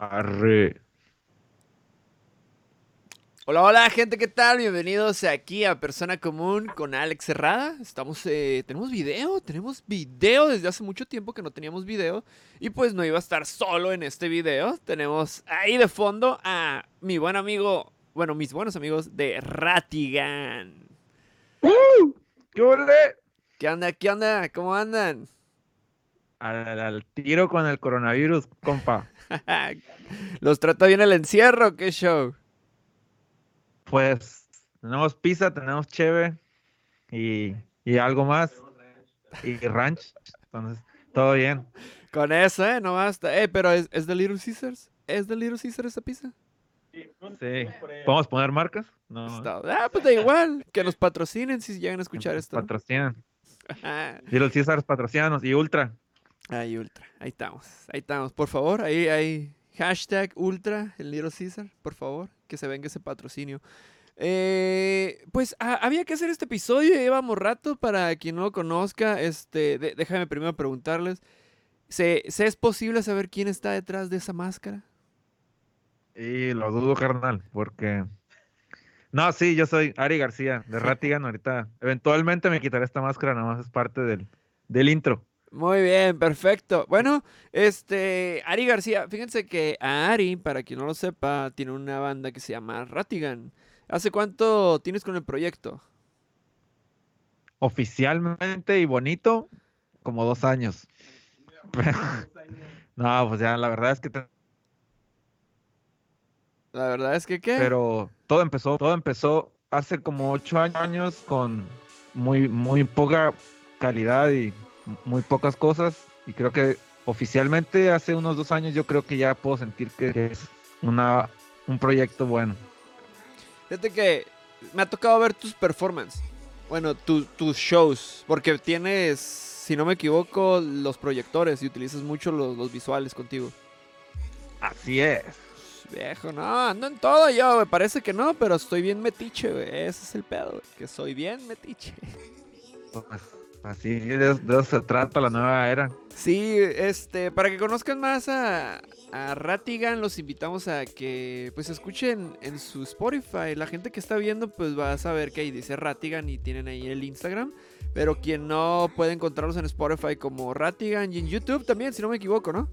Arre. Hola, hola, gente, ¿qué tal? Bienvenidos aquí a Persona Común con Alex Herrada. Estamos, eh, tenemos video, tenemos video desde hace mucho tiempo que no teníamos video. Y pues no iba a estar solo en este video. Tenemos ahí de fondo a mi buen amigo, bueno, mis buenos amigos de Ratigan. ¿Qué ole? ¿Qué onda? ¿Qué onda? ¿Cómo andan? Al, al tiro con el coronavirus, compa. ¿Los trata bien el encierro? ¿Qué show? Pues tenemos pizza, tenemos cheve y, y algo más. Y ranch. Entonces, todo bien. Con eso, ¿eh? No basta. Eh, pero ¿es, ¿es de Little Caesars? ¿Es de Little Caesars esa pizza? Sí. ¿Podemos poner marcas? No. Está- Ah, pues da igual. Que nos patrocinen si llegan a escuchar esto. Patrocinan. Little Caesars patrocinanos y Ultra. Ahí, Ultra. Ahí estamos. Ahí estamos. Por favor, ahí hay hashtag Ultra, el Little Caesar. Por favor, que se venga ese patrocinio. Eh, pues había que hacer este episodio. Llevamos rato. Para quien no lo conozca, este, de- déjame primero preguntarles. ¿se, se es posible saber quién está detrás de esa máscara? Y lo dudo, carnal, porque... No, sí, yo soy Ari García, de Ratigan. Ahorita, eventualmente me quitaré esta máscara, nada más es parte del, del intro. Muy bien, perfecto. Bueno, este, Ari García, fíjense que a Ari, para quien no lo sepa, tiene una banda que se llama Ratigan. ¿Hace cuánto tienes con el proyecto? Oficialmente y bonito, como dos años. No, pues ya, la verdad es que... te- La verdad es que, ¿qué? Pero todo empezó, todo empezó hace como ocho años con muy, muy poca calidad y muy pocas cosas. Y creo que oficialmente hace unos dos años yo creo que ya puedo sentir que es una, un proyecto bueno. Fíjate que me ha tocado ver tus performances. Bueno, tu- tus shows. Porque tienes, si no me equivoco, los proyectores y utilizas mucho los, los visuales contigo. Así es. Viejo, no, ando en todo yo, güey. Parece que no, pero estoy bien metiche, güey. Ese es el pedo, güey. Que soy bien metiche. Así de, de eso se trata la nueva era. Sí, este, para que conozcan más a, a Ratigan, los invitamos a que pues escuchen en su Spotify. La gente que está viendo, pues va a saber que ahí dice Ratigan y tienen ahí el Instagram. Pero quien no puede encontrarlos en Spotify como Ratigan y en YouTube también, si no me equivoco, ¿no?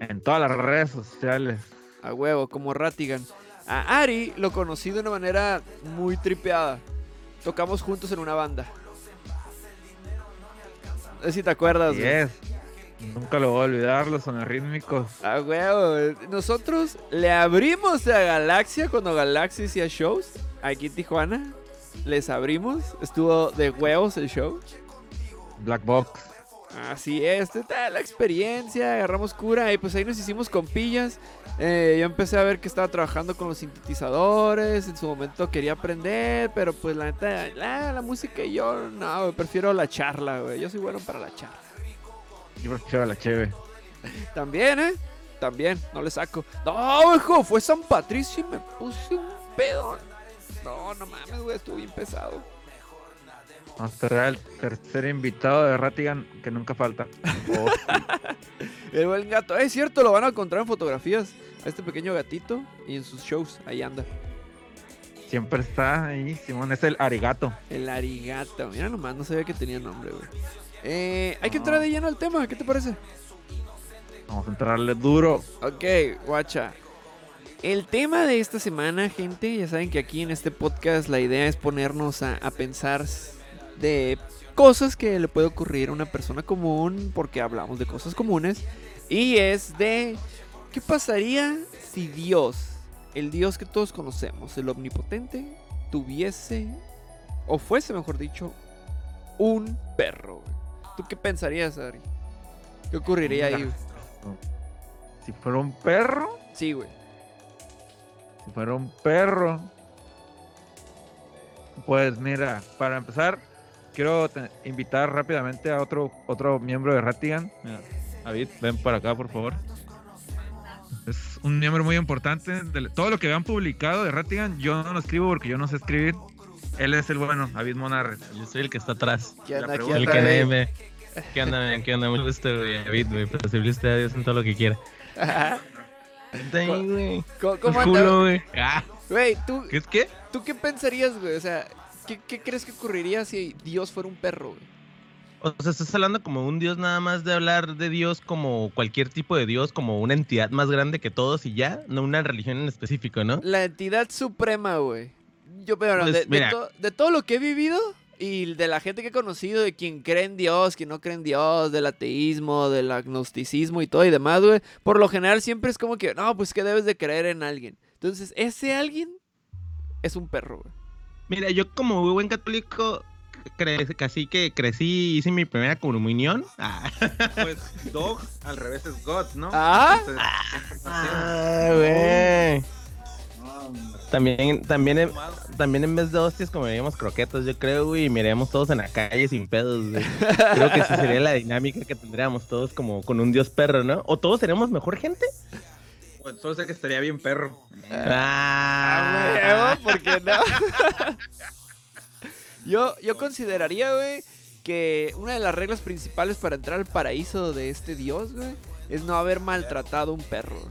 En todas las redes sociales. A huevo, como Ratigan. A Ari lo conocí de una manera muy tripeada. Tocamos juntos en una banda. No si te acuerdas. Nunca lo voy a olvidar, los sonarrítmicos. A huevo. Nosotros le abrimos a Galaxia cuando Galaxia hacía shows aquí en Tijuana. Les abrimos. Estuvo de huevos el show. Black Box. Así es, la experiencia, agarramos cura y pues ahí nos hicimos compillas. Eh, yo empecé a ver que estaba trabajando con los sintetizadores, en su momento quería aprender, pero pues la neta, la, la música y yo no, prefiero la charla, güey. Yo soy bueno para la charla. Yo prefiero la cheve. También, ¿eh? También, no le saco. No, hijo, fue San Patricio y me puse un pedo. No, no mames, güey, estuvo bien pesado. Vamos a traer el tercer invitado de Ratigan que nunca falta. Oh, El buen gato, es cierto, lo van a encontrar en fotografías. A este pequeño gatito y en sus shows, ahí anda. siempre está ahí, Simón, es el arigato. El arigato. Mira nomás, no sabía que tenía nombre, güey. Eh, hay que entrar de lleno al tema, ¿qué te parece? Vamos a entrarle duro. Ok, guacha. El tema de esta semana, gente, ya saben que aquí en este podcast la idea es ponernos a, a pensar de cosas que le puede ocurrir a una persona común, porque hablamos de cosas comunes, y es de qué pasaría si Dios, el Dios que todos conocemos, el omnipotente, tuviese, o fuese, mejor dicho, un perro. ¿Tú qué pensarías, Ari? ¿Qué ocurriría ahí? Si fuera un perro, Sí, güey. si fuera un perro. Pues mira, para empezar, quiero invitar rápidamente a otro, otro miembro de Ratigan. David, ven para acá, por favor. Es un miembro muy importante. de- todo lo que vean publicado de Ratigan, yo no lo escribo porque yo no sé escribir. Él es el bueno, David Monarres. Yo soy el que está atrás. ¿Qué La onda, ¿Qué pregunta El que me. ¿Qué onda, man? ¿Qué onda? Mucho gusto, güey. David, güey. Para servirle a Dios en todo lo que quiera. güey. ¿Cómo, cómo anda? culo, güey. Ah, Güey, ¿tú, ¿Qué es qué? ¿tú qué pensarías, güey? O sea, ¿qué, qué crees que ocurriría si Dios fuera un perro, güey? O sea, estás hablando como un dios nada más de hablar de Dios como cualquier tipo de Dios, como una entidad más grande que todos y ya, no una religión en específico, ¿no? La entidad suprema, güey. Yo, pero Pues, de, de to- de todo lo que he vivido y de la gente que he conocido, de quien cree en Dios, quien no cree en Dios, del ateísmo, del agnosticismo y todo y demás, güey, por lo general siempre es como que, no, pues que debes de creer en alguien. Entonces, ese alguien es un perro, güey. Mira, yo como muy buen católico, cre- casi que crecí, hice mi primera comunión. Ah, Pues dog al revés es God, ¿no? Ah. Ah, güey. También, también, en, también en vez de hostias comeríamos croquetas, yo creo, güey, y miraríamos todos en la calle sin pedos, güey. Creo que esa sería la dinámica que tendríamos todos como con un dios perro, ¿no? ¿O todos seríamos mejor gente? Pues solo sé que estaría bien perro. Ah, huevo, ¿por qué no? yo, yo consideraría, güey, que una de las reglas principales para entrar al paraíso de este dios, güey, es no haber maltratado a un perro.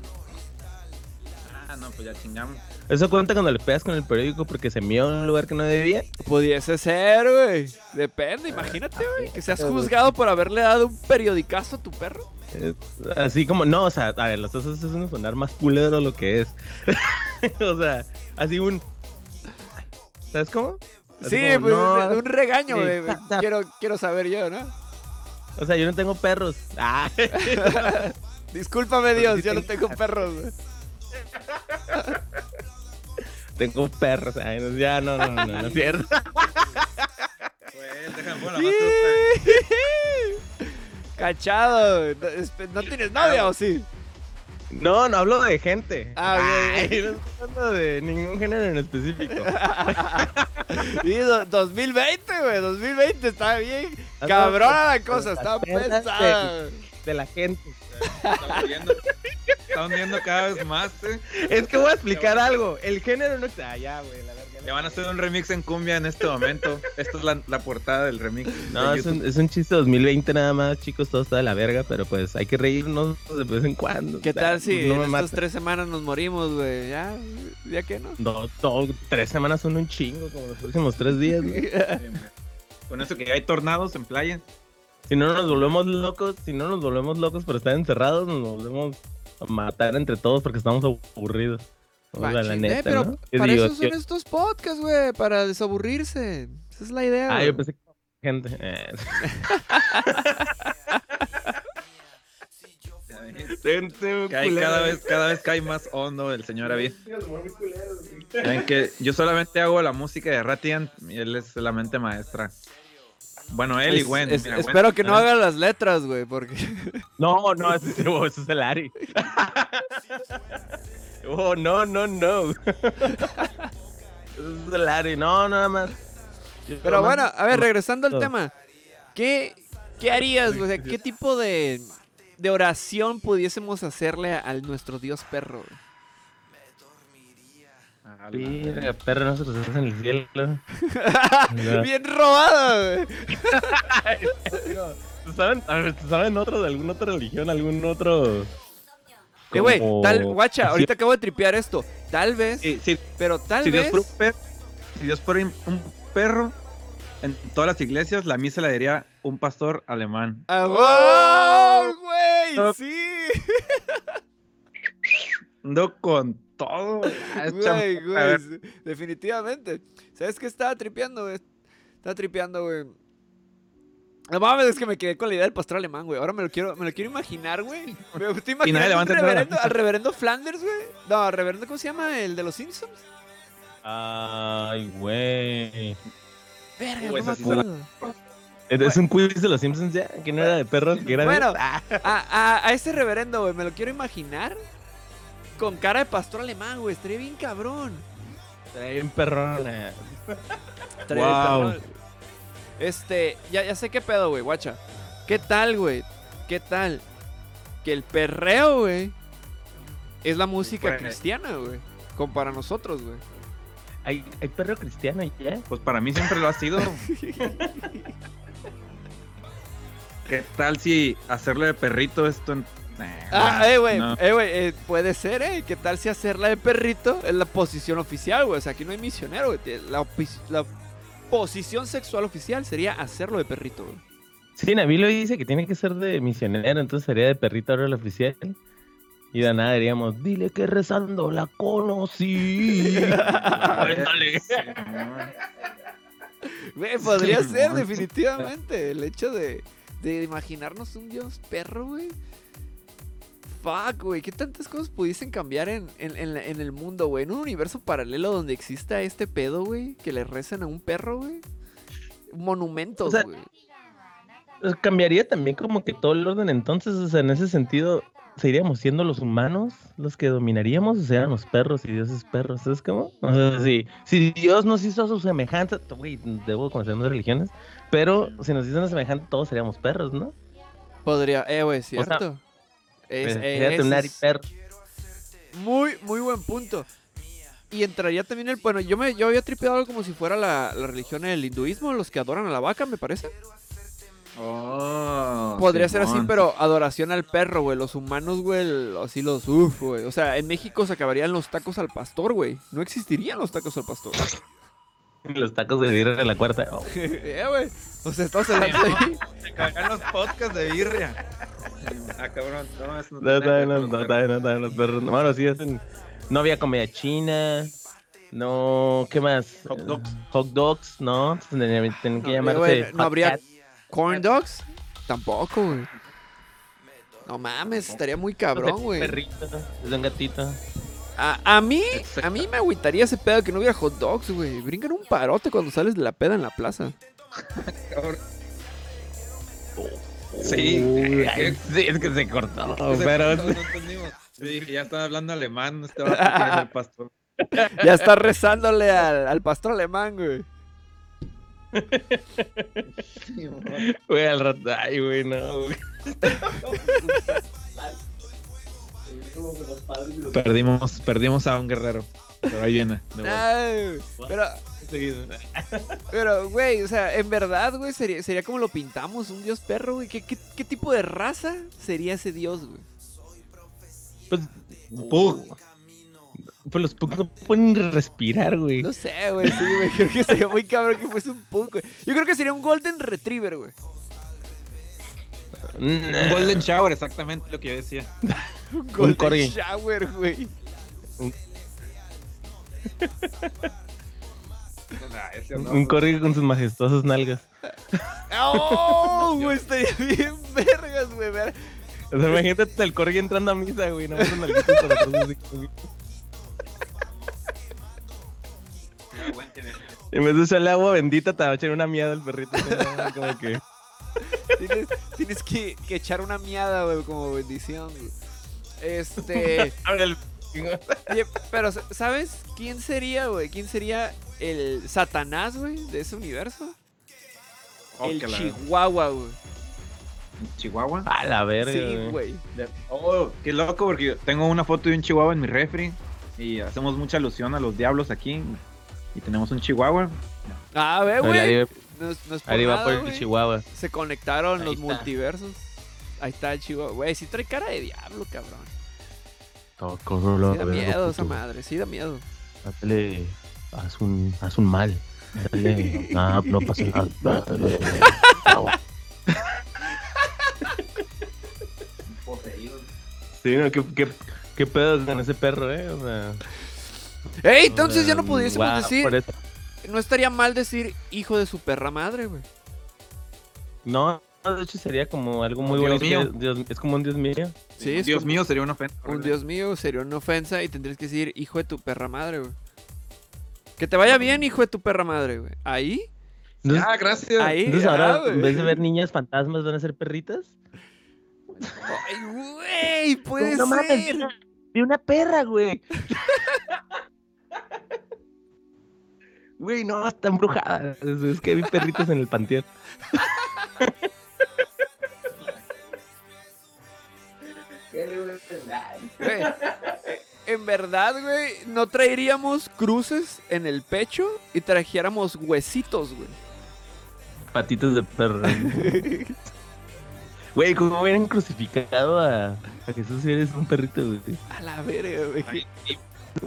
Ah, no, pues ya chingamos. Eso cuenta cuando le pegas con el periódico porque se mió en un lugar que no debía. Pudiese ser, güey. Depende, imagínate, güey, que seas juzgado por haberle dado un periodicazo a tu perro. Es así como, no, o sea, a ver, lo estás haciendo sonar más culero lo que es. o sea, así un. ¿Sabes cómo? Así Sí, como, pues no, un regaño, sí, tap. Quiero, quiero saber yo, ¿no? O sea, yo no tengo perros. Ah. Discúlpame, Dios, yo no tengo perros, tengo perros. Ya, no, no, no, no, no es cierto. Pues, déjame. Cachado, no, espe- ¿no tienes novia o sí? No, no hablo de gente. Ah, no estoy hablando de ningún género en específico. Y do- 2020, güey, 2020 está bien. Ah, Cabrona la cosa, está pesada. De la gente. Está hundiendo, está hundiendo cada vez más, ¿eh? Es que voy a explicar algo. El género no está. Ah, ya, güey, la verga. Le van a hacer un remix en cumbia en este momento. Esta es la, la portada del remix. No, de es un, es un chiste 2020 nada más, chicos, todo está de la verga, pero pues hay que reírnos de vez en cuando. ¿Qué O sea, tal si no en estas mata. tres semanas nos morimos, güey? Ya, ya que no. No, no, tres semanas son un chingo, como los próximos tres días. güey. Con eso que hay tornados en playa. Si no nos volvemos locos, si no nos volvemos locos por estar encerrados, nos volvemos a matar entre todos porque estamos aburridos. O sea, la Machín, neta, eh, pero ¿no? Yo para digo, eso son yo- estos podcasts, güey, para desaburrirse. Esa es la idea, Ah, yo pensé que gente. Eh. Cada vez, cada vez cae más hondo el señor David. Ven que yo solamente hago la música de Ratian y él es la mente maestra. Bueno, él y Gwen. es- mira, Gwen espero que no haga las letras, güey, porque... No, no, ese es, ese es el Ari. oh, no, no, no. ese es el Ari. No, nada más. Pero bueno, a ver, regresando al tema. ¿Qué, qué harías, güey? O sea, ¿Qué tipo de, de oración pudiésemos hacerle a, a nuestro dios perro? güey? Verga, perro, no haces en el cielo. No. Bien robado, güey. ¿Te ¿Saben, a ver, ¿te ¿Saben otro de alguna otra religión, algún otro? Eh, güey, tal, guacha, ahorita acabo de tripear esto. Tal vez, Sí, sí, pero tal si Dios vez... fuera un perro, si Dios fuera un- perro, en todas las iglesias la misa la diría un pastor alemán. ¡Ah, güey! ¡Sí! Ando con todo. ah, Güey, cham- a güey, definitivamente. ¿Sabes qué estaba tripeando, güey? Estaba tripeando, güey. No mames, es que me quedé con la idea del pastor alemán, güey. Ahora me lo quiero, me lo quiero imaginar, güey. Me estoy imaginando al reverendo, al reverendo Flanders, güey. No, al reverendo, ¿cómo se llama? ¿El de los Simpsons? Ay, güey. Verga, Pues no me acuerdo. ¿Es un quiz de los Simpsons ya? Que no era de perros, que era de- Bueno, Ah, a, a, a ese reverendo, güey, me lo quiero imaginar con cara de pastor alemán, güey. Estaría bien cabrón. Trae bien perrona. Estaría bien Wow. cabrón. Este, ya, ya sé qué pedo, güey, guacha. ¿Qué tal, güey? ¿Qué tal? Que el perreo, güey, es la música cristiana, güey. Como para nosotros, güey. ¿Hay, hay perro cristiano ya? Pues para mí siempre lo ha sido. ¿Qué tal si hacerle de perrito esto en Ah, eh, güey, no. eh, güey, eh, puede ser, eh. ¿Qué tal si hacerla de perrito es la posición oficial, güey? O sea, aquí no hay misionero, güey. La, posición sexual oficial sería hacerlo de perrito, güey. Sí, Navilo dice que tiene que ser de misionero, entonces sería de perrito ahora el oficial. Y de nada diríamos, dile que rezando la conocí. Ándale. Güey, podría ser, definitivamente. El hecho de, de imaginarnos un dios perro, güey. Fuck, güey. ¿Qué tantas cosas pudiesen cambiar en, en, en el mundo, güey? En un universo paralelo donde exista este pedo, güey. Que le rezan a un perro, güey. Monumentos, O sea, güey. Pues cambiaría también como que todo el orden entonces, o sea, en ese sentido, ¿seguiríamos siendo los humanos los que dominaríamos o serían los perros y Dios es perros? ¿Sabes cómo? O sea, si, si Dios nos hizo a su semejanza, güey, debo conocer más religiones, pero si nos hizo una semejanza, todos seríamos perros, ¿no? Podría, eh, güey, cierto. Eh, fíjate, ese un es perro. muy, muy buen punto. Y entraría también el. Bueno, yo me yo había tripeado algo como si fuera la, la religión del hinduismo, los que adoran a la vaca, me parece. Oh, Podría ser así, pero adoración al perro, güey. Los humanos, güey, así los uff, güey. O sea, en México se acabarían los tacos al pastor, güey. No existirían los tacos al pastor. Los tacos de birra en la cuarta. Oh, eh, güey. O sea, estamos hablando de... Se cagan los podcasts de birria. Ah, cabrón. No, eso No, está bien, no, no, está bien, no, está bien, los perros. No, Bueno, sí, hacen- no había comida china. No, ¿qué más? Hot dogs. Hot dogs, no. Tenían que llamarse. güey, no habría- cat. ¿Corn dogs? Tampoco, güey. No mames, estaría muy cabrón, güey. Perrito, es un gatito. A, a mí, a mí me agüitaría ese pedo que no hubiera hot dogs, güey. Brincan un parote cuando sales de la peda en la plaza. Cabrón. ¿Qué- sí, es que se cortó. pero no, no entendimos. Dije, ya están hablando alemán, quiere ser pastor. Ya está rezándole al, al pastor alemán, güey. Güey, al rato. Ay, güey, no, güey. Perdimos, perdimos a un guerrero. Pero ahí viene. Ay, pero, pero, güey, o sea, en verdad, güey, sería, sería como lo pintamos, un dios perro, güey. ¿Qué, qué, qué tipo de raza sería ese dios, güey? Pues, Pug. pues los pugs no pueden respirar, güey. No sé, güey, sí, güey. Creo que sería muy cabrón que fuese un pug, güey. Yo creo que sería un golden retriever, güey. Un Golden Shower, exactamente lo que yo decía. Un golden corgi. shower, güey. Un corgi con sus majestuosas nalgas. ¡Oh! Güey, estaría bien vergas, güey. ver- O sea, imagínate el corgi entrando a misa, güey. No con nalguitas para atrás, así como- En vez de echarle agua bendita, te va a echar una mierda el perrito. ¿no? Como que. Tienes, tienes que, que echar una miada, güey, como bendición, güey. Este. El- Oye, pero ¿sabes quién sería, güey? ¿Quién sería el Satanás, güey, de ese universo? Oh, el Chihuahua, güey. Chihuahua. A la verga. Sí, güey. Oh, qué loco, porque yo tengo una foto de un chihuahua en mi refri. Y hacemos mucha alusión a los diablos aquí. Y tenemos un chihuahua. Ah, ve, Ahí güey. No, no es por Ahí va nada, por el. Chihuahua. Se conectaron Ahí los está. multiversos. Ahí está el Chihuahua. Güey, sí trae cara de diablo, cabrón. Sí da miedo esa madre, sí da miedo. Dale, haz un, haz un mal. Dale, no, no pasa nada. Dale. Sí, no, ¿qué, qué, qué pedo con ese perro, eh? O sea, ¡Ey! Entonces ya no pudiésemos decir. No estaría mal decir hijo de su perra madre, güey. No, de hecho sería como algo muy Dios- es como un Dios mío. Sí, es Dios como- mío, sería una ofensa. Un Dios mío sería una ofensa y tendrías que decir hijo de tu perra madre, güey. Que te vaya bien, hijo de tu perra madre, güey. Ahí, Entonces, Ah, gracias. ahí. entonces ah, ahora, en vez de ver niñas fantasmas, van a ser perritas. Ay, güey, puede No mames, ser. mira, Vi una perra, güey. Güey, no, está embrujada. Es, es que vi perritos en el panteón. Güey, eh, En verdad, güey, no traeríamos cruces en el pecho y trajéramos huesitos, güey. Patitas de perro. Güey, ¿cómo hubieran crucificado a, a Jesús si eres un perrito, güey? A la verga, güey.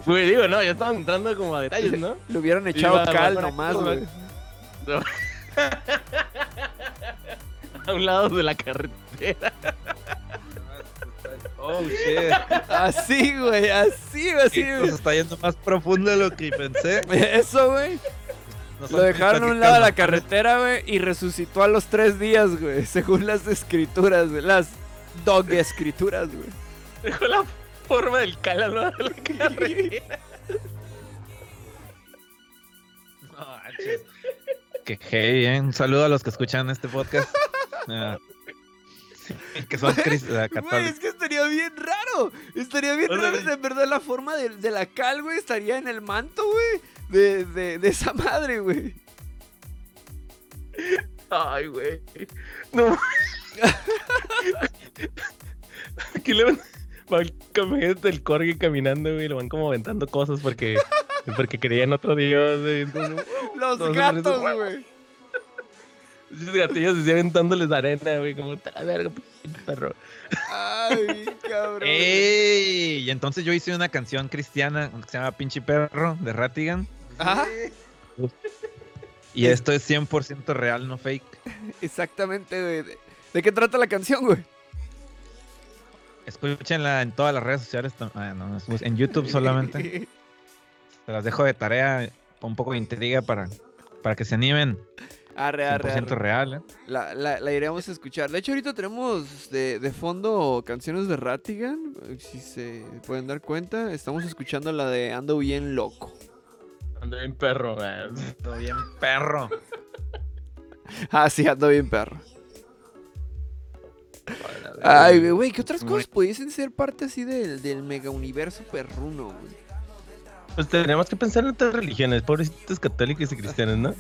Güey, digo, no, ya estaban entrando como a detalles, ¿no? Le hubieran echado va- cal nomás, güey. A un lado de la carretera. Oh, shit. Así, güey, así, así, Esto se está yendo más profundo de lo que pensé. Eso, güey. Nos Lo dejaron a un lado de la carretera, güey, y resucitó a los tres días, güey, según las escrituras, güey, las dog escrituras, güey. Dejó la forma del cal al lado de la carretera. No. Qué heavy, ¿eh? Un saludo a los que escuchan este podcast. Que son Güey, es que estaría bien raro. Estaría bien raro. En verdad, la forma de, de la cal, güey, estaría en el manto, güey. De, de, de esa madre, güey. Ay, güey. No. Aquí le van, van imagínate el corgi caminando, güey, lo van como aventando cosas porque, porque creían otro dios, güey. Entonces, Los gatos, güey. Esos gatillos se aventándoles arena, güey, como, "Te la verga, pinche perro. Ay, cabrón. ¡Ey! Y entonces yo hice una canción cristiana que se llama Pinche Perro de Ratigan. Ajá, Y esto es 100% real, no fake. exactamente, güey. ¿De, de qué trata la canción, güey? Escúchenla en todas las redes sociales. ah, no, en YouTube solamente. Se las dejo de tarea, un poco de intriga para, para que se animen. Arre, arre, 100% arre. real, ¿eh? La, la, la iremos a escuchar. De hecho, ahorita tenemos de, de fondo canciones de Ratigan. Si se pueden dar cuenta, estamos escuchando la de Ando bien loco. Ando bien perro, güey. Todo bien, perro. Ah, sí, ando bien perro. Ay, güey, güey, ¿qué otras cosas pudiesen ser parte así del, del mega universo perruno, güey? Pues tenemos que pensar en otras religiones, pobrecitos católicos y cristianos, ¿no?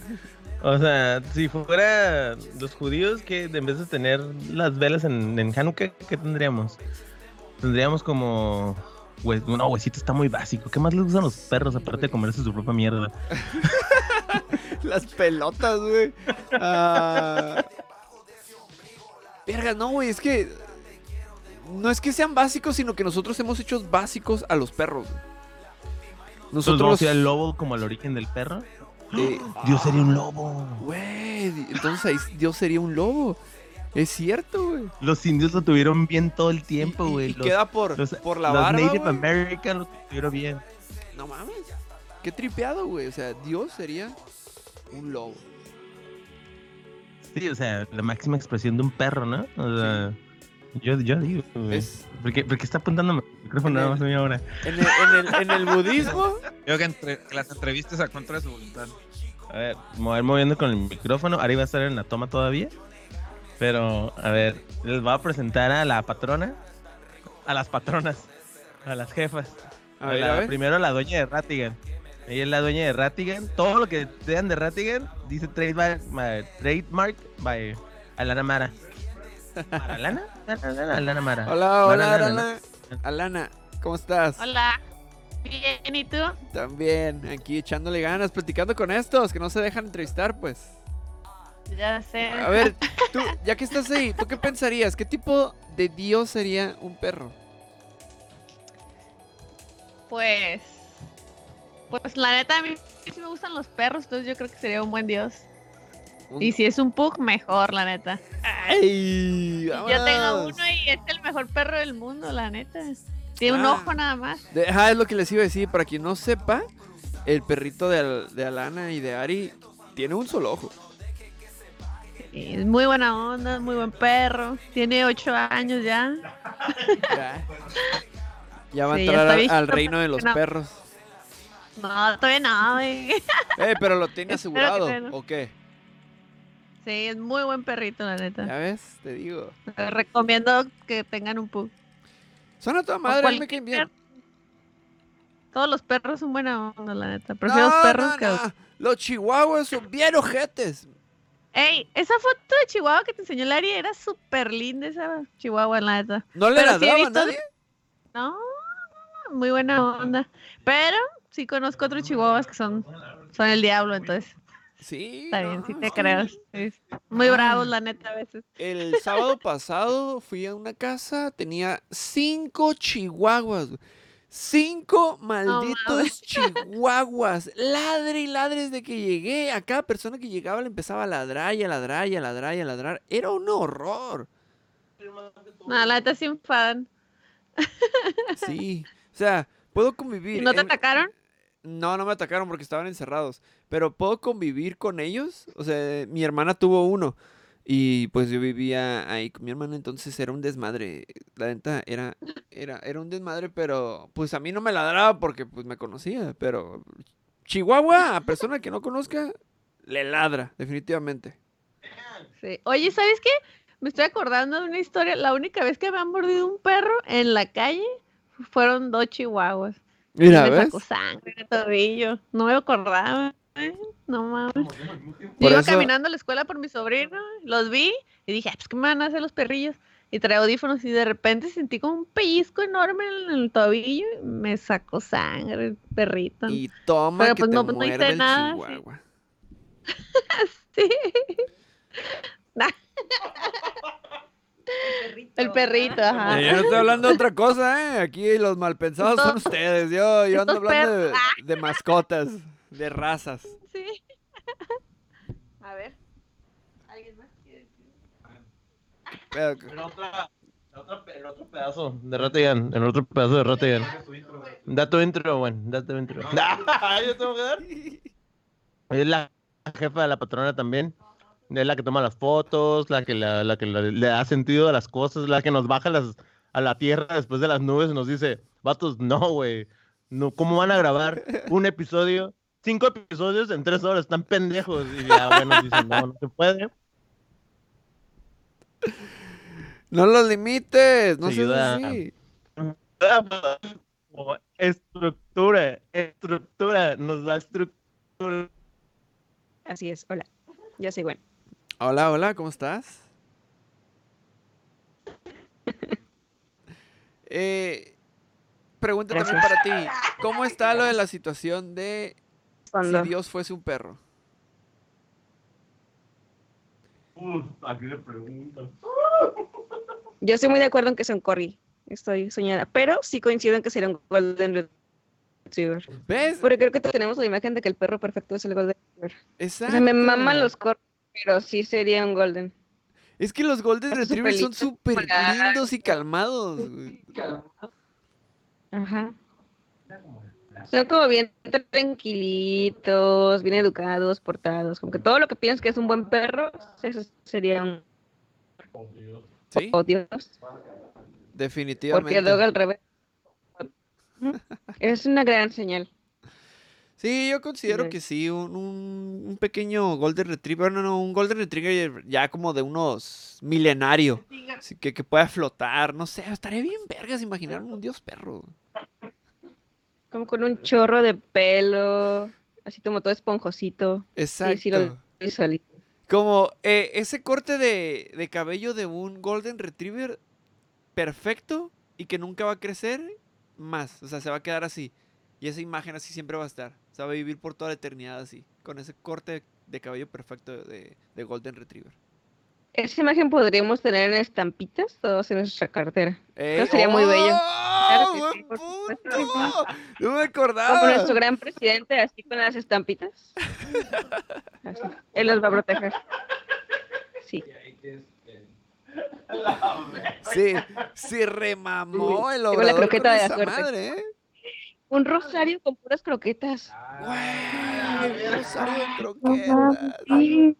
O sea, si fuera los judíos que en vez de tener las velas en, en Hanukkah, ¿qué tendríamos? Tendríamos como... hue- no, huesito está muy básico. ¿Qué más les gustan los perros aparte de comerse su propia mierda? Las pelotas, güey. Ah. Verga, no, güey, es que. No es que sean básicos, sino que nosotros hemos hecho básicos a los perros. güey. Nosotros Nosotros. sería el lobo como el origen del perro. Eh, Dios sería un lobo. Güey, entonces ahí Dios sería un lobo. Es cierto, güey. Los indios lo tuvieron bien todo el tiempo, güey. Y, Los, queda por, los- por la los barba. Native. American lo tuvieron bien. No mames. Qué tripeado, güey. O sea, Dios sería un lobo. Sí, o sea, la máxima expresión de un perro, ¿no? O sea, yo, yo digo, güey. Es- ¿Por qué, por qué está apuntando el micrófono nada más a mí ahora? En el, en el- en el budismo. Creo que, entre, que las entrevistas a contra de su voluntad. A ver, me voy a ir moviendo con el micrófono. Ahora iba a estar en la toma todavía. Pero, a ver, les voy a presentar a la patrona. A las patronas. A las jefas. A ver, la- a ver. Primero la dueña de Ratigan. Ella es la dueña de Ratigan. Todo lo que sean de Ratigan dice trademark, ma- trademark by Alana Mara. ¿Alana? Alana, Alana Mara. Hola, hola, Mara, Alana. Alana, ¿cómo estás? Hola. Bien, ¿y tú? También, aquí echándole ganas, platicando con estos que no se dejan entrevistar, pues. Ya sé. A ver, tú, ya que estás ahí, ¿tú qué pensarías? ¿Qué tipo de dios sería un perro? Pues. Pues la neta, a mí sí me gustan los perros, entonces yo creo que sería un buen dios. Un- Y si es un pug, mejor, la neta. ¡Ay! Yo tengo uno y es el mejor perro del mundo, la neta. Tiene un Ah. ojo nada más. De- ah, es lo que les iba a decir. Para quien no sepa, el perrito de, Al- de Alana y de Ari tiene un solo ojo. Es muy buena onda, muy buen perro. Tiene ocho años ya. Ya, Ya va a Sí, entrar al, reino de los no. perros. No, todavía no, güey. Eh, pero lo tiene asegurado. ¿O qué? Sí, es muy buen perrito, la neta. Ya ves, te digo. Te recomiendo que tengan un pug. Toda madre, a me caen bien. Todos los perros son buena onda, la neta. Prefiero No, los perros no, que a no. Los chihuahuas son bien ojetes. Ey, esa foto de Chihuahua que te enseñó Larry era súper linda esa Chihuahua, la neta. ¿No le Pero sí he ladraba a visto- nadie? No, muy buena onda. Pero sí conozco otros Chihuahuas que son, son el diablo, entonces Sí. Está bien, no, sí te sí. creo. Sí. Muy bravos, la neta, a veces. El sábado pasado fui a una casa, tenía cinco chihuahuas. Cinco malditos chihuahuas. Ladre y ladre desde que llegué. A cada persona que llegaba le empezaba a ladrar y a ladrar y a ladrar y a ladrar. Era un horror. No, la neta sí enfadan. Sí. O sea, puedo convivir. ¿Y no te en- atacaron? No, no me atacaron porque estaban encerrados. Pero puedo convivir con ellos. O sea, mi hermana tuvo uno. Y pues yo vivía ahí con mi hermana, entonces era un desmadre. La neta era, era, era un desmadre, pero pues a mí no me ladraba porque pues me conocía. Pero Chihuahua, a persona que no conozca, le ladra, definitivamente. Sí. Oye, ¿sabes qué? Me estoy acordando de una historia. La única vez que me han mordido un perro en la calle fueron dos chihuahuas. Mira, me ¿ves? sacó sangre en el tobillo. No me acordaba. ¿eh? No mames. Por Iba eso- caminando a la escuela por mi sobrino, los vi y dije, "Ah, pues qué me van a hacer los perrillos. Y trae audífonos y de repente sentí como un pellizco enorme en el tobillo y me sacó sangre el perrito. Y toma Pero, que pues, te no- no hice el nada, sí. chihuahua. Sí. El perrito, ajá. Yo no estoy hablando de otra cosa, ¿eh? Aquí los malpensados son ustedes. Yo, yo ando hablando de, de mascotas, de razas. Sí. A ver. ¿Alguien más quiere decir? Otra, en otro pedazo de Ratigan, en otro pedazo de Ratigan. Da tu intro, bueno, da tu intro. ¿Yo tengo que dar? Es la jefa de la patrona también. Es la que toma las fotos, la que, la, la que le, le da sentido a las cosas, la que nos baja las, a la tierra después de las nubes y nos dice, vatos, no, güey. No, ¿Cómo van a grabar un episodio? Cinco episodios en tres horas, están pendejos. Y ya, bueno, dicen, no, no se puede. No los limites, no seas ayuda. así. Estructura, estructura, nos da estructura. Así es, hola. Yo soy Gwen. Hola, hola, ¿cómo estás? Eh, pregunta también para ti. ¿Cómo está lo de la situación de si Dios fuese un perro? aquí le preguntan. Yo estoy muy de acuerdo en que sea un corgi. Estoy soñada. Pero sí coincido en que sería un Golden Retriever. ¿Ves? Porque creo que tenemos la imagen de que el perro perfecto es el Golden Retriever. O Exacto. sea, me maman los corgis, pero sí sería un Golden. Es que los Golden Retrievers son súper lindos y calmados. güey. Ajá. Son como bien tranquilitos, bien educados, portados. Como que todo lo que piensas que es un buen perro, eso sería un Sí, oh, Dios. definitivamente. Porque luego al revés. Ujú. Es una gran señal. Sí, yo considero Sí. que sí, un, un- un pequeño Golden Retriever, no, no, un Golden Retriever ya como de unos milenario, así que, que pueda flotar, no sé, estaría bien vergas imaginarme un dios perro. Como con un chorro de pelo, así como todo esponjosito. Exacto. Sí, sí lo visualizo. Como eh, ese corte de, de cabello de un Golden Retriever perfecto y que nunca va a crecer más, o sea, se va a quedar así. Y esa imagen así siempre va a estar. A vivir por toda la eternidad así, con ese corte de cabello perfecto de, de Golden Retriever. Esa imagen podríamos tener en estampitas todos en nuestra cartera. ¡Ey! sería muy bello. ¡Oh! Claro ¡Buen sí, punto! No me Como acordaba. nuestro gran presidente, así con las estampitas. Así. Él los va a proteger. Sí. Sí, se remamó el Tengo la obrador croqueta con de la esa suerte. madre, ¿eh? Un rosario con puras croquetas. Güey, un rosario de Ajá, croquetas. sí.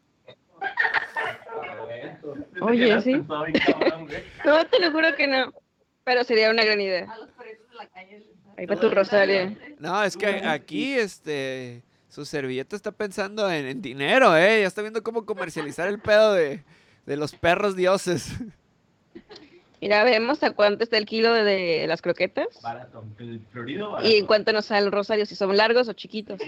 Oye, sí. No, te lo juro que no. Pero sería una gran idea. A los perritos de la calle. Ahí va tu rosario. No, es que aquí, este, su servilleta está pensando en, en dinero, ¿eh? Ya está viendo cómo comercializar el pedo de, de los perros dioses. Mira, vemos a cuánto está el kilo de, de las croquetas Barato, el florido y en cuánto nos sale el rosario, si son largos o chiquitos.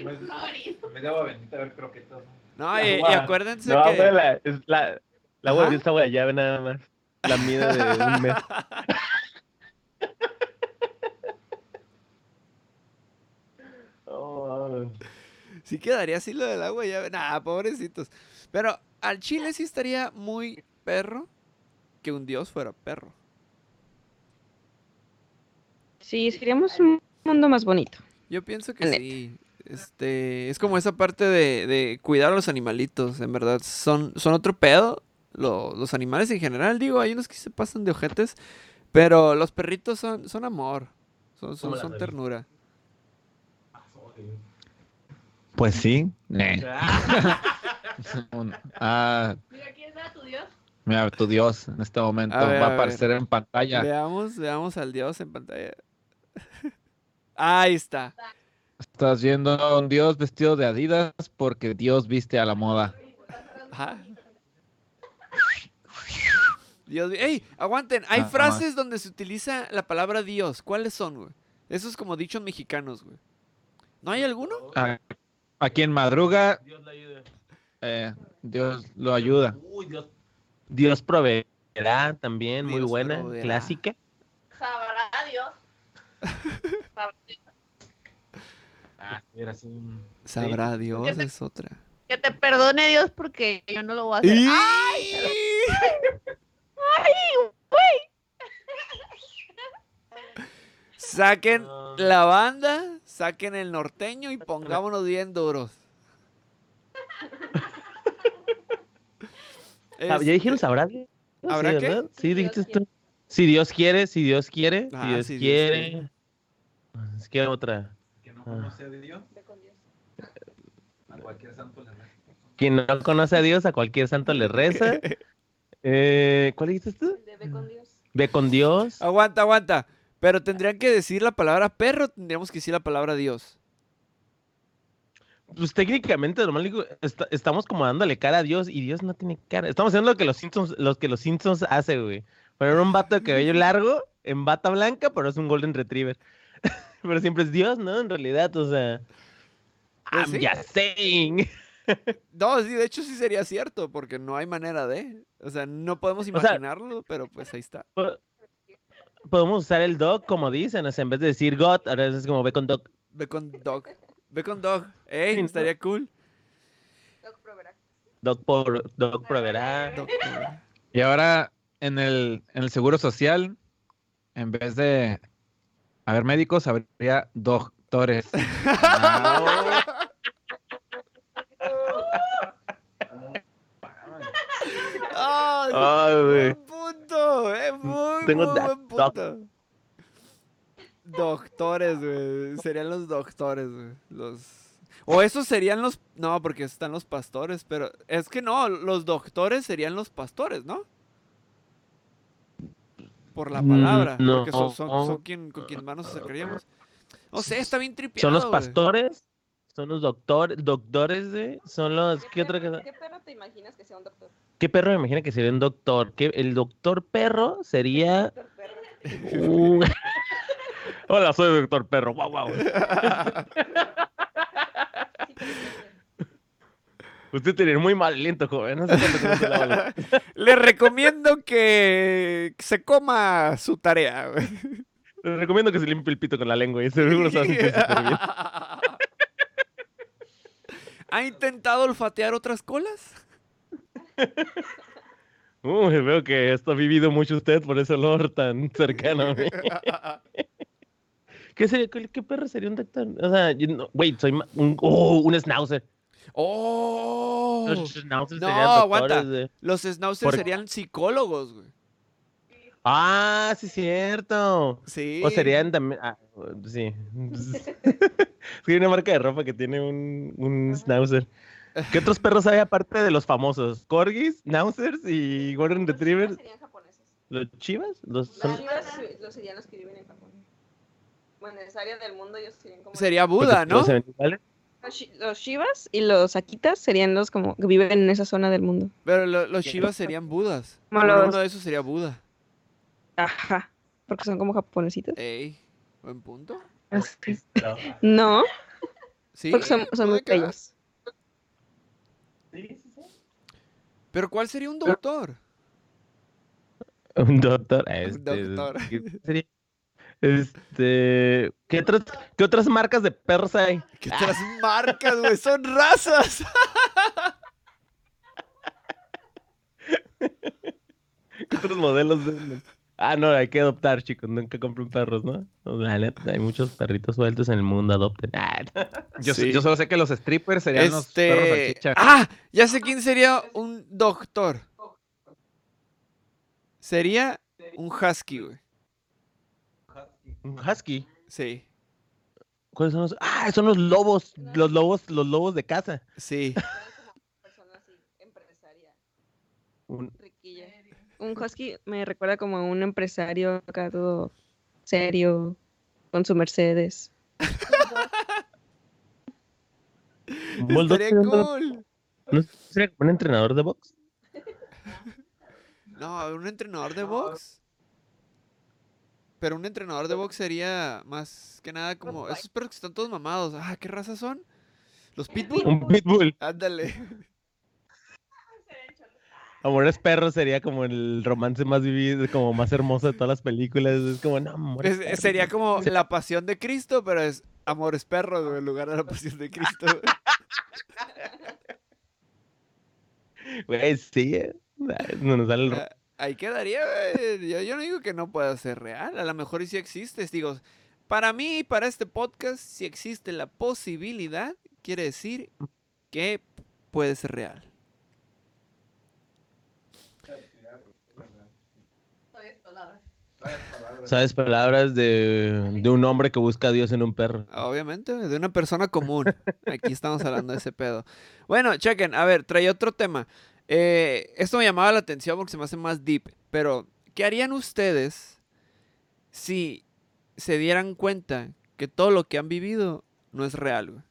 Me daba bendita ver croquetas. No, y, y acuérdense No, que... güey, la, es la, la Ajá. güey, esta llave nada más. La mide de un mes. Oh, Sí quedaría así lo del agua ya. Nah, pobrecitos. Pero al chile sí estaría muy perro que un dios fuera perro. Sí, seríamos un mundo más bonito. Yo pienso que sí. Este, es como esa parte de, de cuidar a los animalitos, en verdad. Son, son otro pedo. lo- los animales en general, digo, hay unos que se pasan de ojetes. Pero los perritos son, son amor. Son, son, ternura. Pues sí. Un- ah, Mira, ¿quién es tu Dios? mira, tu Dios en este momento A ver, va a a aparecer en pantalla. Veamos, veamos al dios en pantalla. Ahí está. Estás viendo a un Dios vestido de Adidas porque Dios viste a la moda. Ajá. Dios, ¡Ey! Aguanten. Hay Ah, frases donde se utiliza la palabra Dios. ¿Cuáles son, güey? Eso es como dichos mexicanos, güey. ¿No hay alguno? A, a quien madruga, Dios le ayude. eh, Dios lo ayuda. Uy, Dios. Dios proveerá también, muy buena, proveerá. clásica. Sabrá Dios. Sabrá Dios. Ah, sí. Sabrá Dios, te- es otra. Que te perdone Dios porque yo no lo voy a hacer. ¡Ay! Saquen Ah. la banda, saquen el norteño y pongámonos bien duros. Ah, ¿Ya dijeron sabrá Dios? ¿Habrá sí, qué? Sí, Si dijiste Dios tú. Si Dios quiere, si Dios quiere, Ah, si Dios si Dios quiere. Es que otra. no conoce a Dios, a cualquier santo le Quien no conoce a Dios, a cualquier santo le reza. Eh, ¿Cuál dijiste tú? De ve con Dios. Ve con Dios. Aguanta, aguanta. Pero tendrían que decir la palabra perro, tendríamos que decir la palabra Dios. Pues técnicamente, normal, estamos como dándole cara a Dios y Dios no tiene cara. Estamos haciendo lo que los Simpsons, lo que los Simpsons hace, güey. Poner un vato de cabello largo en bata blanca, pero es un Golden Retriever. pero siempre es Dios, ¿no? En realidad, o sea. Pues I'm sí. just saying. No, sí, de hecho sí sería cierto, porque no hay manera de. O sea, no podemos sea- imaginarlo, pero pues ahí está. Po- Podemos usar el dog como dicen, o sea, en vez de decir God, ahora es como ve con dog. Ve con Dog. Ve con Dog. Ey, Sí, ¿no? estaría cool. Doc proveerá. Dog, por, dog proveerá. Dog. Y ahora en el, en el seguro social, en vez de haber médicos, habría doctores. Ah, güey. buen punto! ¡Eh, muy, Tengo muy buen doc. punto! Doctores, güey. Serían los doctores, güey. Los... O esos serían los... No, porque están los pastores, pero... Es que no, los doctores serían los pastores, ¿no? Por la Mm, palabra. no. Porque son, son, son quien, con quien más nos acercaríamos. No sé, está bien tripiado, Son los pastores, son los doctores, doctores de, son los, ¿qué otra cosa? ¿Qué perro te imaginas que sea un doctor? ¿Qué perro me imagina que sería un doctor? ¿Qué, el doctor perro sería... Perro. Hola, soy el doctor perro, guau, guau. Usted tiene muy mal aliento, joven. No sé cuánto la- Le recomiendo que se coma su tarea, güey. Le recomiendo que se limpie el pito con la lengua y seguro se va a sentir súper bien. ¿Ha intentado olfatear otras colas? Uy, veo que esto ha vivido mucho usted por ese olor tan cercano a mí. ¿Qué, sería, qué, qué perro sería un doctor? O sea, no- wait, soy un, oh, un schnauzer. ¡Oh! Los schnauzers No, serían aguanta. de- Los schnauzers Por- serían psicólogos, güey. Ah, sí, cierto. Sí. O serían también. Ah, sí. sí, una marca de ropa que tiene un, un schnauzer. ¿Qué otros perros hay aparte de los famosos? Corgis, schnauzers y golden Los retrievers. chivas serían japoneses. ¿Los chivas? Los Los son- chivas los serían los que viven en Japón. Bueno, en esa área del mundo ellos serían como... Sería Buda, ¿no? todos se ven iguales. Los, chivas y los akitas serían los como que viven en esa zona del mundo. Pero lo- los chivas serían budas. Los- uno de esos sería Buda. Ajá. Porque son como japonesitos. Ey, buen punto. No, Sí, porque son, son muy bellos. Pero ¿cuál sería un doctor? Un doctor. Este, doctor. ¿qué sería? Este, ¿qué otras, ¿qué otras marcas de perros hay? ¿Qué otras marcas, güey? Son razas. ¿Qué otros modelos venden? Ah, no, hay que adoptar, chicos. Nunca compren perros, ¿no? La neta, hay muchos perritos sueltos en el mundo, adopten. Ah, Yo, Sí. yo solo sé que los strippers serían los perros Este. salchicha. Ah, ya sé quién sería un doctor. Sería un husky, güey. Un husky. Sí, ¿Cuáles son los? Ah, son los lobos, los lobos, los lobos de casa. sí. Persona así, empresaria, Un- riquilla. Un husky me recuerda como a un empresario acá todo serio, con su Mercedes. Estaría cool. ¿No sería como un entrenador de box? No, un entrenador de box. Pero un entrenador de box sería más que nada como esos perros que están todos mamados. Ah, ¿qué raza son? Los pitbull. Un pitbull. Ándale. Amores perros sería como el romance más vivido, como más hermoso de todas las películas. Es como, no, amores Es- sería como la pasión de Cristo, pero es amores perros, en lugar de la pasión de Cristo. güey. Sí. eh. No nos sale el... Ah, Ahí quedaría. Yo, yo no digo que no pueda ser real. A lo mejor sí existe. Digo, para mí y para este podcast, si existe la posibilidad, quiere decir que puede ser real. ¿Sabes palabras de, de un hombre que busca a Dios en un perro? Obviamente, de una persona común. Aquí estamos hablando de ese pedo. Bueno, chequen, a ver, trae otro tema. Eh, esto me llamaba la atención porque se me hace más deep. Pero, ¿qué harían ustedes si se dieran cuenta que todo lo que han vivido no es real, güey?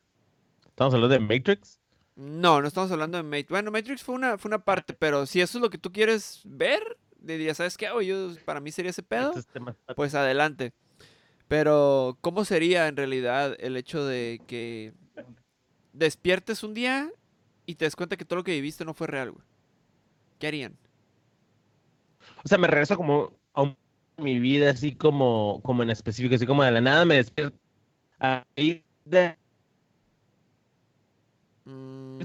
¿Estamos hablando de Matrix? No, no estamos hablando de Matrix. Bueno, Matrix fue una, fue una parte, pero si eso es lo que tú quieres ver, dirías, ¿sabes qué hago? Yo, para mí sería ese pedo. Pues adelante. Pero, ¿cómo sería en realidad el hecho de que despiertes un día y te des cuenta que todo lo que viviste no fue real, güey? ¿Qué harían? O sea, me regreso como a un- mi vida, así como, como en específico, así como de la nada me despierto. Ahí de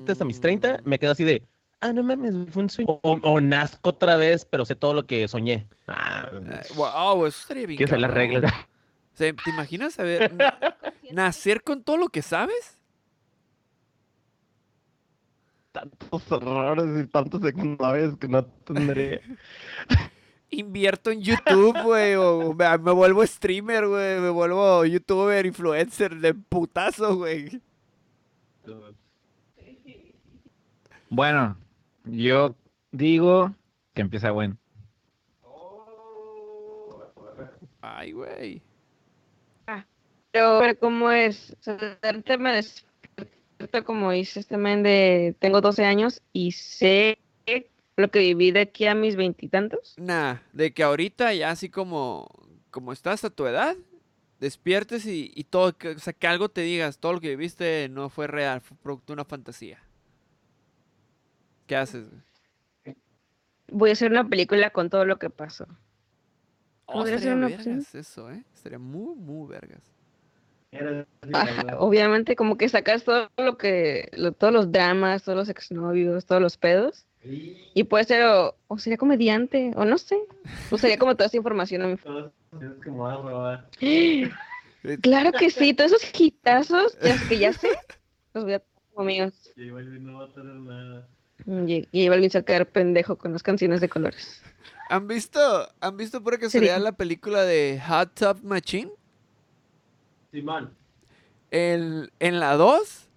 hasta mis 30, Mm, me quedo así de, ah, no mames, fue un sueño. O, o nazco otra vez, pero sé todo lo que soñé. Ah, eh, Wow, eso estaría bien. ¿Qué son las reglas? ¿Te imaginas saber, na- nacer con todo lo que sabes? Tantos errores y tantos exnovios que no tendré. Invierto en YouTube, güey, o me, me vuelvo streamer, güey, me vuelvo youtuber, influencer de putazo, güey. Bueno, yo digo que empieza bueno. Ay, güey. Pero, pero ¿cómo es? O sea, ahorita me como dices también de, tengo 12 años y sé lo que viví de aquí a mis veintitantos. Nah, de que ahorita ya así como, como estás a tu edad, despiertes y, y todo, que, o sea, que algo te digas, todo lo que viviste no fue real, fue producto de una fantasía. ¿Qué haces? Voy a hacer una película con todo lo que pasó. Oh, Podría ser una opción. eso, ¿eh? Estaría muy, muy vergas. Ajá, obviamente como que sacas todo lo que, lo- todos los dramas, todos los exnovios, todos los pedos. Y puede ser o, o sería comediante, o no sé. Usaría como toda esa información a mi. Claro que sí, todos esos hitazos ya, que ya sé, los voy a tener como míos. Y, y Balvin se va a quedar pendejo con las canciones de colores. ¿Han visto, ¿han visto por casualidad Sería- la película de Hot Tub Machine? Simón. El, en la 2,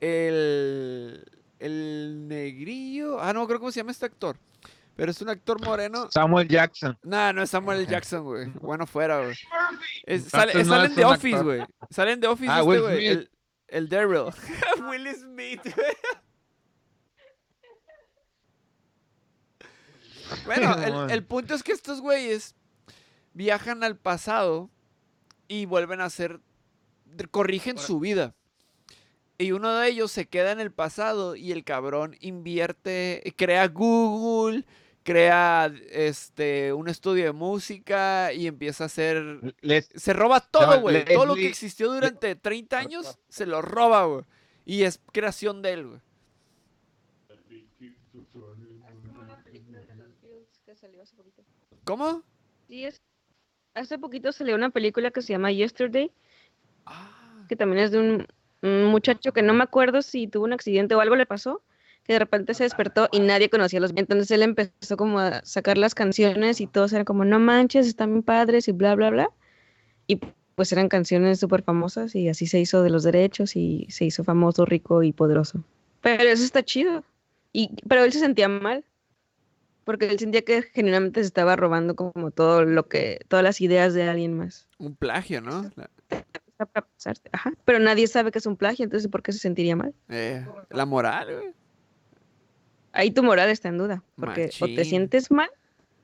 el, el negrillo. Ah, no, creo cómo se llama este actor. Pero es un actor moreno. Samuel Jackson. Nah, no es Samuel. Jackson, güey. Bueno, fuera, güey. Es- sale- Entonces no salen es de Office, güey. Salen de Office Ah, este, Will güey. Smith. El, el Daryl. Will Smith, güey. Bueno, el punto es que estos güeyes viajan al pasado y vuelven a hacer, corrigen su vida. Y uno de ellos se queda en el pasado y el cabrón invierte, crea Google, crea este un estudio de música y empieza a hacer Les- se roba todo, güey. Todo lo que existió durante 30 años se lo roba, güey. Y es creación de él, güey. ¿Cómo? Sí, es. Hace poquito salió una película que se llama Yesterday, Ah, que también es de un, un muchacho que no me acuerdo si tuvo un accidente o algo le pasó, que de repente se despertó y nadie conocía los. Entonces él empezó como a sacar las canciones y todos eran como, no manches, están bien padres y bla, bla, bla. Y pues eran canciones súper famosas y así se hizo de los derechos y se hizo famoso, rico y poderoso. Pero eso está chido. Y, pero él se sentía mal. Porque él sentía que genuinamente se estaba robando como todo lo que, todas las ideas de alguien más. un plagio, ¿no? La, Está para pasarte, Ajá. Pero nadie sabe que es un plagio, entonces ¿por qué se sentiría mal? eh, la moral, güey. Ahí tu moral está en duda. Porque o te sientes mal,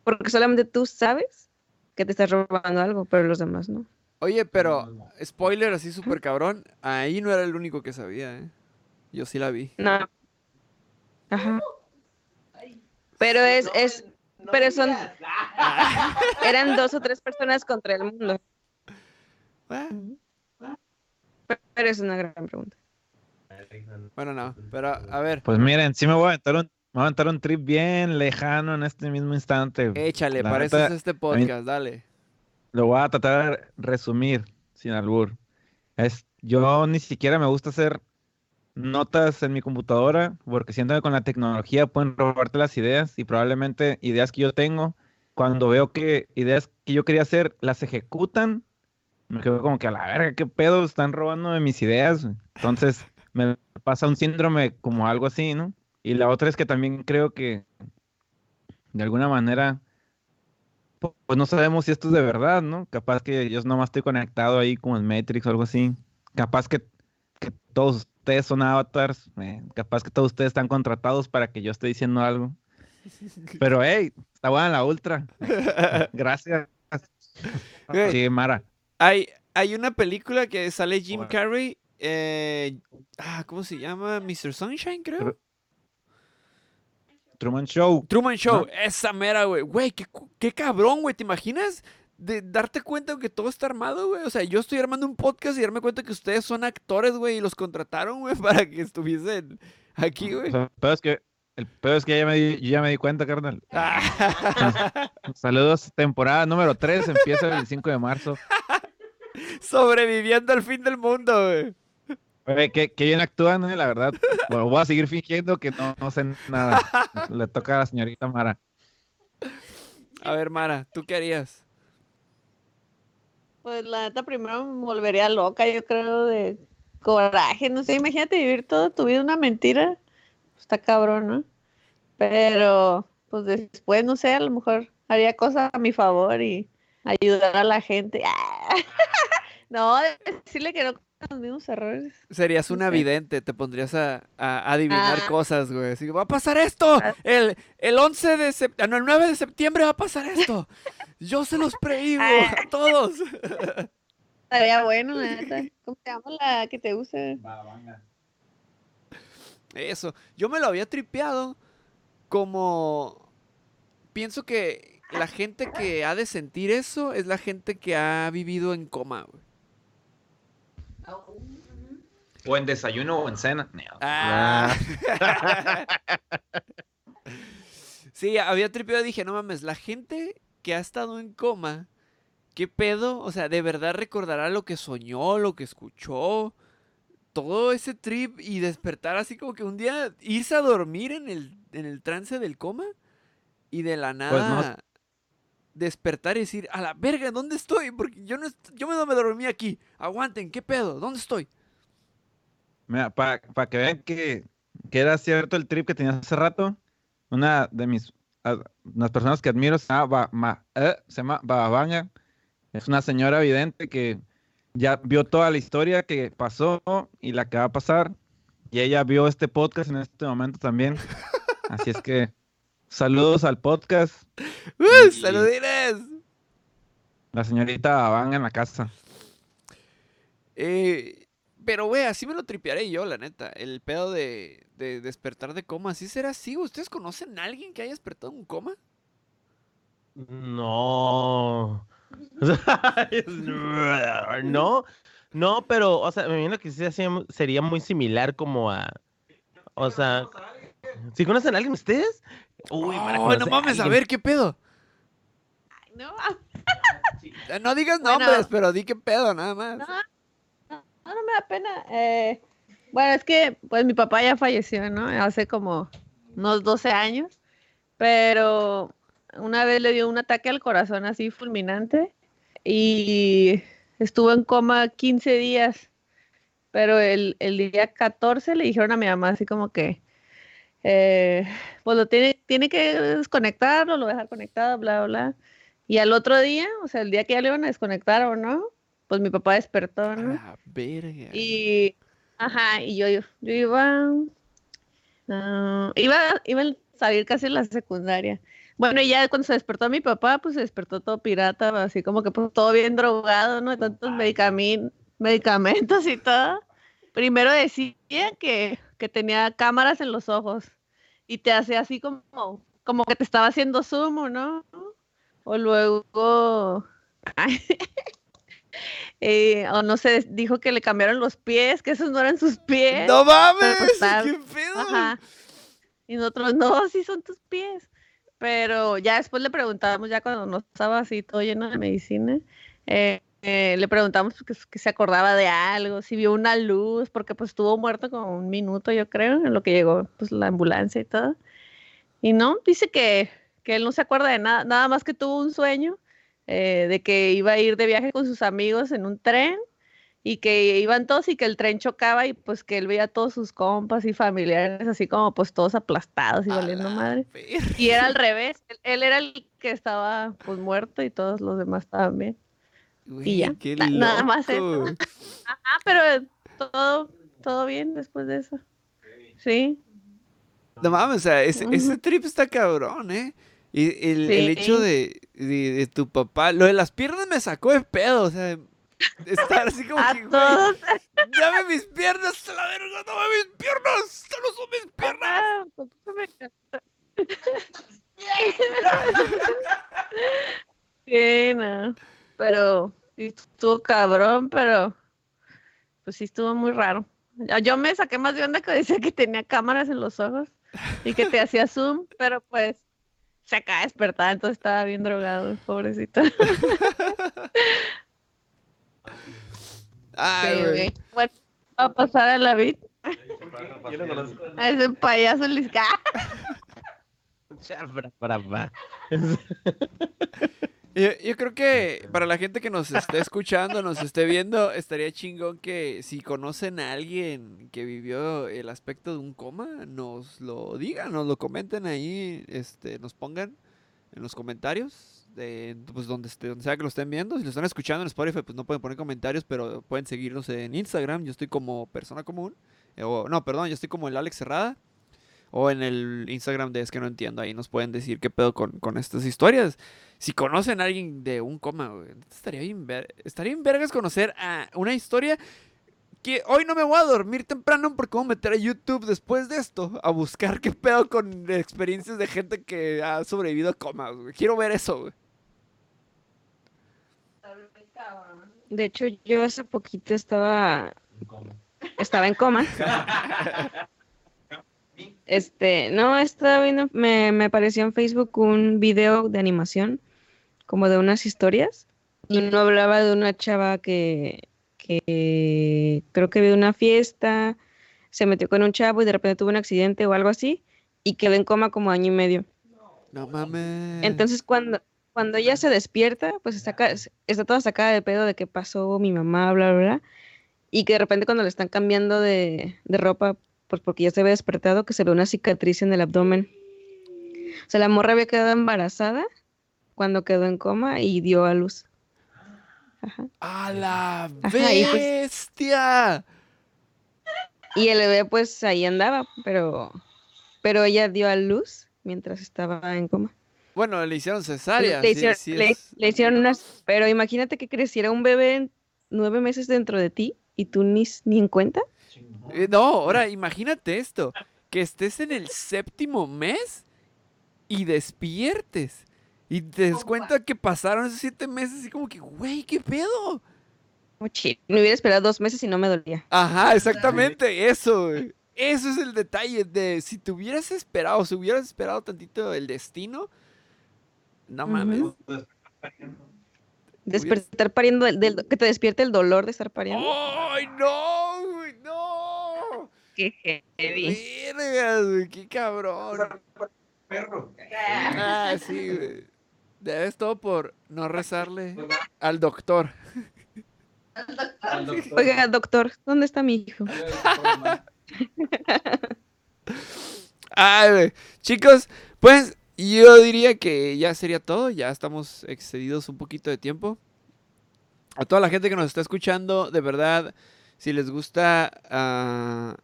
porque solamente tú sabes que te estás robando algo, pero los demás no. Oye, pero, spoiler así súper cabrón, ahí no era el único que sabía, ¿eh? Yo sí la vi. No. Ajá. Pero es, es, pero son, eran dos o tres personas contra el mundo. Pero, es una gran pregunta. Bueno, no, pero a ver, Pues miren, sí me voy a aventar un, me voy a aventar un trip bien lejano en este mismo instante. échale, La para eso es este podcast, dale. Lo voy a tratar de resumir sin albur. Es, yo ni siquiera me gusta hacer notas en mi computadora porque siento que con la tecnología pueden robarte las ideas y probablemente ideas que yo tengo, cuando veo que ideas que yo quería hacer las ejecutan, me quedo como que a la verga, qué pedo, están robándome mis ideas. Entonces me pasa un síndrome como algo así, ¿no? Y la otra es que también creo que de alguna manera pu- pues no sabemos si esto es de verdad, ¿no? Capaz que yo nomás estoy conectado ahí como en Matrix o algo así. Capaz que, que todos ustedes son avatars. eh, capaz que todos ustedes están contratados para que yo esté diciendo algo. Pero hey, está buena la ultra. Gracias. Sí, Mara. Hay, hay una película que sale Jim Bueno. Carrey, eh, ah, ¿cómo se llama? Mr. Sunshine, creo. Truman Show. Truman Show, ¿no? esa mera, güey. Güey, qué, qué cabrón, güey. ¿Te imaginas de darte cuenta que todo está armado, güey? O sea, yo estoy armando un podcast y darme cuenta que ustedes son actores, güey, y los contrataron, güey, para que estuviesen aquí, güey. O sea, el pedo es que, el pedo es que ya me di, yo ya me di cuenta, carnal. Ah, Saludos, temporada número 3, empieza el 5 de marzo. Sobreviviendo al fin del mundo, güey. Oye, qué, qué bien actúan, eh, la verdad. Bueno, voy a seguir fingiendo que no, no sé nada. Le toca a la señorita Mara. A ver, Mara, ¿tú qué harías? Pues la neta primero me volvería loca, yo creo, de coraje, no sé, imagínate vivir toda tu vida una mentira, está cabrón, ¿no? Pero, pues después, no sé, a lo mejor haría cosas a mi favor y ayudar a la gente. No, decirle que no los mismos errores. Serías una Sí. vidente, te pondrías a, a adivinar Ah. cosas, güey. Así que va a pasar esto. Ah. El, el 11 de septiembre, no, el 9 de septiembre va a pasar esto. Yo se los prehigo Ah. a todos. Estaría bueno, neta. ¿Cómo se llama la que te gusta? Eso. Yo me lo había tripeado como... Pienso que la gente que ha de sentir eso es la gente que ha vivido en coma, güey. O en desayuno o en cena. Ah. sí, había tripeado y dije, no mames, la gente que ha estado en coma, ¿qué pedo? O sea, ¿de verdad recordará lo que soñó, lo que escuchó? Todo ese trip y despertar así como que un día irse a dormir en el, en el trance del coma y de la no. nada despertar y decir, a la verga, ¿dónde estoy? Porque yo no est- yo me, no me aquí. Aguanten, ¿qué pedo? ¿Dónde estoy? Mira, para que vean que, que era cierto el trip que tenía hace rato, una de mis las personas que admiro se llama, Ba- Ma- eh, se llama Bababanga. Es una señora evidente que ya vio toda la historia que pasó y la que va a pasar. Y ella vio este podcast en este momento también. Así es que saludos al podcast. ¡Uh, Y- ¡Saludines! La señorita Bababanga en la casa. Eh, pero, güey, así me lo tripearé yo, la neta. El pedo de, de despertar de coma. ¿Así será así? ¿Ustedes conocen a alguien que haya despertado en un coma? No. no, no, pero, o sea, me imagino que sí sería muy similar como a. O sea, ¿si conocen a alguien ustedes? Uy, no mames, a ver, ¿qué pedo? no. Eh, no digas nombres, pero di qué pedo, nada más. No, no, me da pena. Eh, bueno, es que, pues mi papá ya falleció, ¿no? Hace como unos 12 años. Pero una vez le dio un ataque al corazón así fulminante y estuvo en coma 15 días. Pero el, día 14 le dijeron a mi mamá así como que, eh, pues lo tiene, tiene que desconectarlo, lo dejar conectado, bla, bla. Y al otro día, o sea, el día que ya lo iban a desconectar o no, pues mi papá despertó, ¿no? Ah, verga. Y, ajá, y yo, yo, iba, uh, iba, iba a salir casi en la secundaria. Bueno, y ya cuando se despertó mi papá, pues se despertó todo pirata, así como que pues, todo bien drogado, ¿no? Tantos medicamentos y todo. Primero decía que, que tenía cámaras en los ojos y te hacía así como, como que te estaba haciendo zumo, ¿no? O luego, eh, o no sé, dijo que le cambiaron los pies, que esos no eran sus pies. No mames, qué pedo. Ajá. Y nosotros, no, sí son tus pies. Pero ya después le preguntábamos, ya cuando no estaba así todo lleno de medicina, eh, eh, le preguntamos que, que, se acordaba de algo, si vio una luz, porque pues estuvo muerto como un minuto, yo creo, en lo que llegó pues la ambulancia y todo. Y no, dice que, que él no se acuerda de nada, nada más que tuvo un sueño eh, de que iba a ir de viaje con sus amigos en un tren y que iban todos y que el tren chocaba y pues que él veía a todos sus compas y familiares así como pues todos aplastados y valiendo madre. Y era al revés, él, era el que estaba pues muerto y todos los demás estaban bien. y ya, nada más eso. Ajá, pero todo, todo bien después de eso. Sí. No mames, o sea, ese, ese trip está cabrón, ¿eh? Y el, el hecho de, de, de, tu papá, lo de las piernas me sacó de pedo, o sea, Estar así como que, todos. dame mis piernas, a la verga, dame mis piernas, solo son mis piernas. sí, no. Pero estuvo cabrón, pero pues sí estuvo muy raro. Yo me saqué más de onda que decía que tenía cámaras en los ojos y que te hacía zoom, pero pues se acaba de despertar, entonces estaba bien drogado, pobrecito. Ay, Bueno, va a pasar a la vid. A ese payaso Lisca. Yo, yo, creo que para la gente que nos esté escuchando, nos esté viendo, estaría chingón que si conocen a alguien que vivió el aspecto de un coma, nos lo digan, nos lo comenten ahí, este, nos pongan en los comentarios de, pues donde, donde sea que lo estén viendo. Si lo están escuchando en Spotify, pues no pueden poner comentarios, pero pueden seguirnos en Instagram. Yo estoy como persona común. Eh, o, no, perdón, yo estoy como el Alex Cerrada. O en el Instagram de Es que no entiendo. Ahí nos pueden decir qué pedo con, con estas historias. Si conocen a alguien de un coma, estaría bien, estaría bien vergas conocer a una historia que hoy no me voy a dormir temprano porque voy a meter a YouTube después de esto a buscar qué pedo con experiencias de gente que ha sobrevivido a comas. Quiero ver eso, güey. De hecho, yo hace poquito estaba estaba en coma. Este, no, estaba viendo, me, me apareció en Facebook un video de animación, como de unas historias, y uno hablaba de una chava que, que creo que vio una fiesta, se metió con un chavo y de repente tuvo un accidente o algo así, y quedó en coma como año y medio. No mames. Entonces cuando, cuando ella se despierta, pues está, está toda sacada de pedo de que pasó mi mamá, bla, bla, bla. Y que de repente cuando le están cambiando de, ropa, pues porque ya se ve despertado, que se ve una cicatriz en el abdomen. O sea, la morra había quedado embarazada cuando quedó en coma y dio a luz. Ajá. ¡A la bestia! Y, el bebé pues ahí andaba, pero, pero ella dio a luz mientras estaba en coma. Bueno, le hicieron cesárea. Le, hicieron, unas. Pero imagínate que creciera un bebé nueve meses dentro de ti y tú ni, ni en cuenta. Eh, no, ahora imagínate esto: que estés en el séptimo mes y despiertes. Y te das cuenta que pasaron esos siete meses y como que, güey, ¿qué pedo? Muy chido. Me hubiera esperado dos meses y no me dolía. Ajá, exactamente, eso. Eso es el detalle de si te hubieras esperado, si hubieras esperado tantito el destino, no mames. Despertar pariendo, del, del- que te despierte el dolor de estar pariendo. ¡Ay, no! Qué heavy. Vergas, güey, qué cabrón. Perro. Ah, sí, güey. Debes todo por no rezarle al doctor. Oiga, doctor, ¿dónde está mi hijo? Ay, güey. Chicos, pues yo diría que ya sería todo. Ya estamos excedidos un poquito de tiempo. A toda la gente que nos está escuchando, de verdad, si les gusta ah,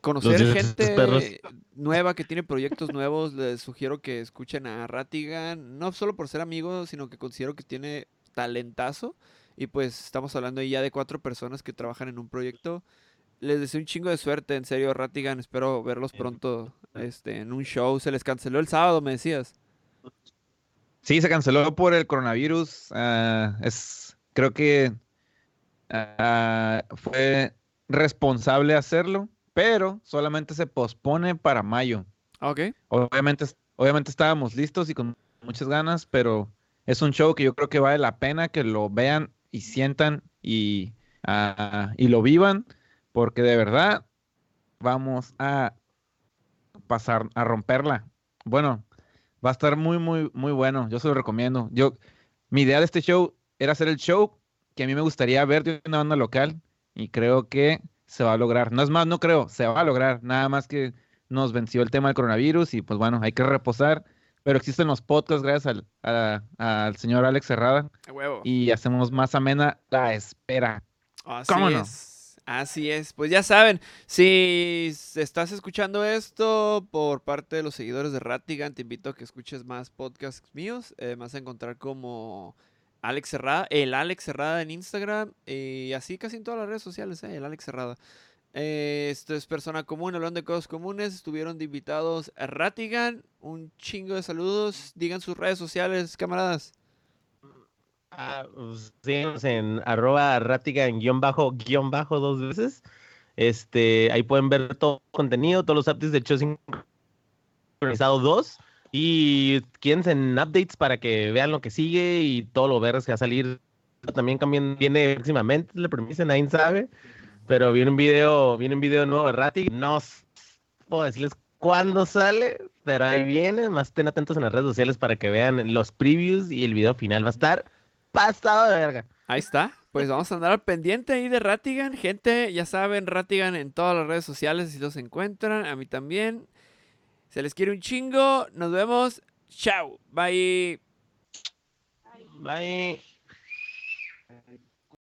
conocer gente perros. nueva que tiene proyectos nuevos, les sugiero que escuchen a Ratigan. No solo por ser amigos, sino que considero que tiene talentazo. Y pues estamos hablando ahí ya de cuatro personas que trabajan en un proyecto. Les deseo un chingo de suerte, en serio, Ratigan. Espero verlos pronto este, en un show. Se les canceló el sábado, me decías. Sí, se canceló por el coronavirus. ah, es, creo que ah, fue responsable hacerlo, pero solamente se pospone para mayo. Ok. Obviamente, obviamente estábamos listos y con muchas ganas, pero es un show que yo creo que vale la pena que lo vean y sientan y, ah, y lo vivan, porque de verdad vamos a pasar a romperla. Bueno, va a estar muy, muy, muy bueno. Yo se lo recomiendo. Yo, mi idea de este show era hacer el show que a mí me gustaría ver de una banda local y creo que se va a lograr. No es más, no creo, se va a lograr. Nada más que nos venció el tema del coronavirus y pues bueno, hay que reposar. Pero existen los podcasts gracias al, a- al señor Alex Cerrada A huevo. y hacemos más amena la espera. Así ¿Cómo no? es. Así es. Pues ya saben, si estás escuchando esto por parte de los seguidores de Ratigan, te invito a que escuches más podcasts míos. Eh, me vas a encontrar como Alex Cerrada, el Alex Cerrada en Instagram y así casi en todas las redes sociales, eh, el Alex Cerrada. Eh, esto es Persona Común, hablando de cosas comunes. Estuvieron de invitados a Ratigan. Un chingo de saludos. Digan sus redes sociales, camaradas. Ah, pues, síganos en arroba ratigan guion bajo guion bajo dos veces. Este, ahí pueden ver todo el contenido, todos los updates de show sincronizado 2. Y quédense en updates para que vean lo que sigue y todo lo verdes que va a salir. También cambian, viene próximamente, le permiten, nadie sabe. Pero viene un video, viene un video nuevo de Ratigan. No puedo decirles cuándo sale, pero ahí viene. Más estén atentos en las redes sociales para que vean los previews y el video final va a estar pasado de verga. Ahí está. Pues vamos a andar al pendiente ahí de Ratigan. Gente, ya saben, Ratigan en todas las redes sociales si los encuentran. A mí también. Se les quiere un chingo. Nos vemos. Chao. Bye. Bye.